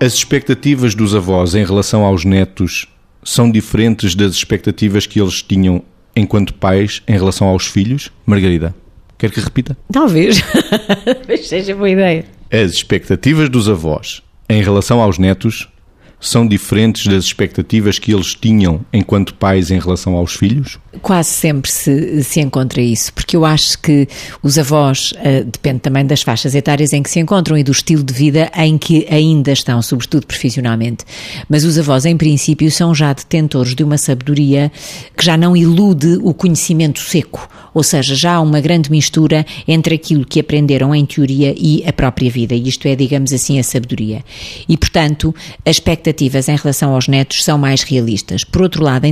As expectativas dos avós em relação aos netos são diferentes das expectativas que eles tinham enquanto pais em relação aos filhos? Margarida, quer que repita? Talvez. Talvez seja boa ideia. As expectativas dos avós em relação aos netos são diferentes das expectativas que eles tinham enquanto pais em relação aos filhos? Quase sempre se, se encontra isso, porque eu acho que os avós, uh, depende também das faixas etárias em que se encontram e do estilo de vida em que ainda estão, sobretudo profissionalmente. Mas os avós, em princípio, são já detentores de uma sabedoria que já não ilude o conhecimento seco, ou seja, já há uma grande mistura entre aquilo que aprenderam em teoria e a própria vida, e isto é, digamos assim, a sabedoria. E, portanto, as expectativas em relação aos netos são mais realistas. Por outro lado,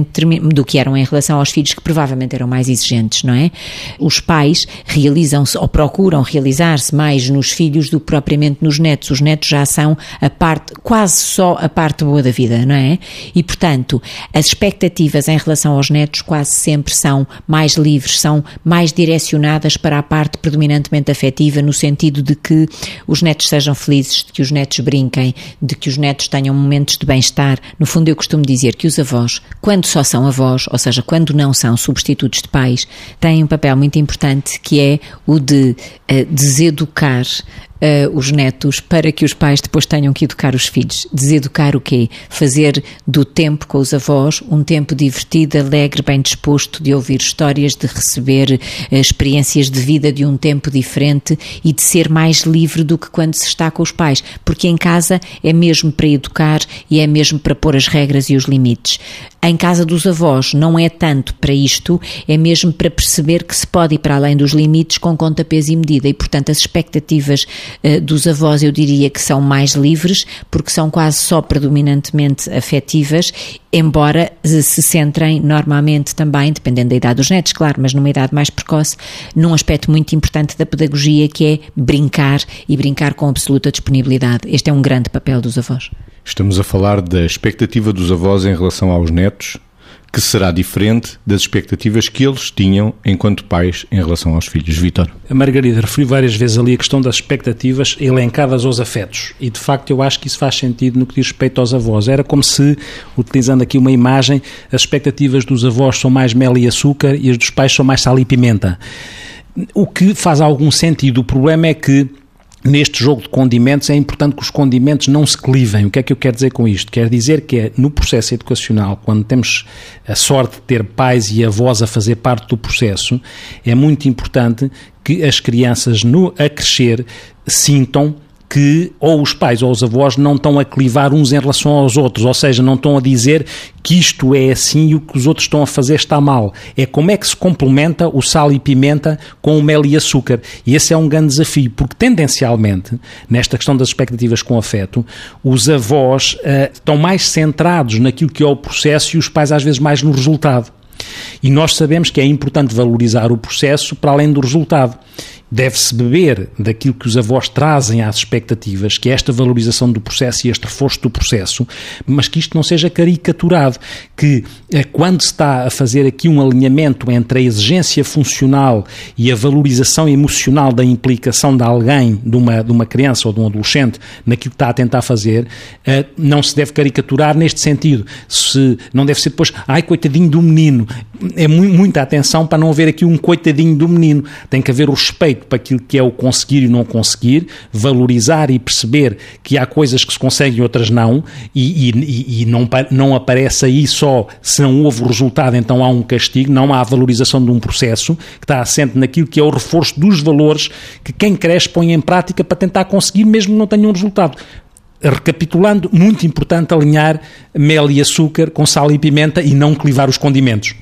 do que eram em relação aos filhos, que provavelmente eram mais exigentes, não é? Os pais realizam-se ou procuram realizar-se mais nos filhos do que propriamente nos netos. Os netos já são a parte, quase só a parte boa da vida, não é? E, portanto, as expectativas em relação aos netos quase sempre são mais livres, são mais direcionadas para a parte predominantemente afetiva, no sentido de que os netos sejam felizes, de que os netos brinquem, de que os netos tenham momentos de bem-estar. No fundo, eu costumo dizer que os avós, quando só são avós, ou seja, quando não são são substitutos de pais, têm um papel muito importante que é o de uh, deseducar uh, os netos para que os pais depois tenham que educar os filhos. Deseducar o quê? Fazer do tempo com os avós um tempo divertido, alegre, bem disposto, de ouvir histórias, de receber uh, experiências de vida de um tempo diferente e de ser mais livre do que quando se está com os pais. Porque em casa é mesmo para educar e é mesmo para pôr as regras e os limites. Em casa dos avós não é tanto para isto, é mesmo para perceber que se pode ir para além dos limites com conta, peso e medida. E, portanto, as expectativas eh, dos avós, eu diria que são mais livres, porque são quase só predominantemente afetivas, embora se centrem normalmente também, dependendo da idade dos netos, claro, mas numa idade mais precoce, num aspecto muito importante da pedagogia que é brincar e brincar com absoluta disponibilidade. Este é um grande papel dos avós. Estamos a falar da expectativa dos avós em relação aos netos, que será diferente das expectativas que eles tinham enquanto pais em relação aos filhos. Vitor. A Margarida referiu várias vezes ali a questão das expectativas elencadas aos afetos e de facto eu acho que isso faz sentido no que diz respeito aos avós. Era como se, utilizando aqui uma imagem, as expectativas dos avós são mais mel e açúcar e as dos pais são mais sal e pimenta. O que faz algum sentido. O problema é que neste jogo de condimentos é importante que os condimentos não se clivem. O que é que eu quero dizer com isto? Quer dizer que é no processo educacional, quando temos a sorte de ter pais e avós a fazer parte do processo, é muito importante que as crianças no a crescer sintam que ou os pais ou os avós não estão a clivar uns em relação aos outros, ou seja, não estão a dizer que isto é assim e o que os outros estão a fazer está mal. É como é que se complementa o sal e pimenta com o mel e açúcar. E esse é um grande desafio, porque tendencialmente, nesta questão das expectativas com afeto, os avós uh, estão mais centrados naquilo que é o processo e os pais às vezes mais no resultado. E nós sabemos que é importante valorizar o processo para além do resultado. Deve-se beber daquilo que os avós trazem às expectativas, que é esta valorização do processo e este reforço do processo, mas que isto não seja caricaturado, que eh, quando se está a fazer aqui um alinhamento entre a exigência funcional e a valorização emocional da implicação de alguém, de uma, de uma criança ou de um adolescente, naquilo que está a tentar fazer, eh, não se deve caricaturar neste sentido. Se, não deve ser depois, ai, coitadinho do menino. É muita atenção para não haver aqui um coitadinho do menino. Tem que haver o respeito para aquilo que é o conseguir e não conseguir, valorizar e perceber que há coisas que se conseguem e outras não, e, e, e não, não aparece aí só se não houve resultado, então há um castigo, não há a valorização de um processo que está assente naquilo que é o reforço dos valores que quem cresce põe em prática para tentar conseguir, mesmo que não tenha um resultado recapitulando, muito importante alinhar mel e açúcar com sal e pimenta e não clivar os condimentos.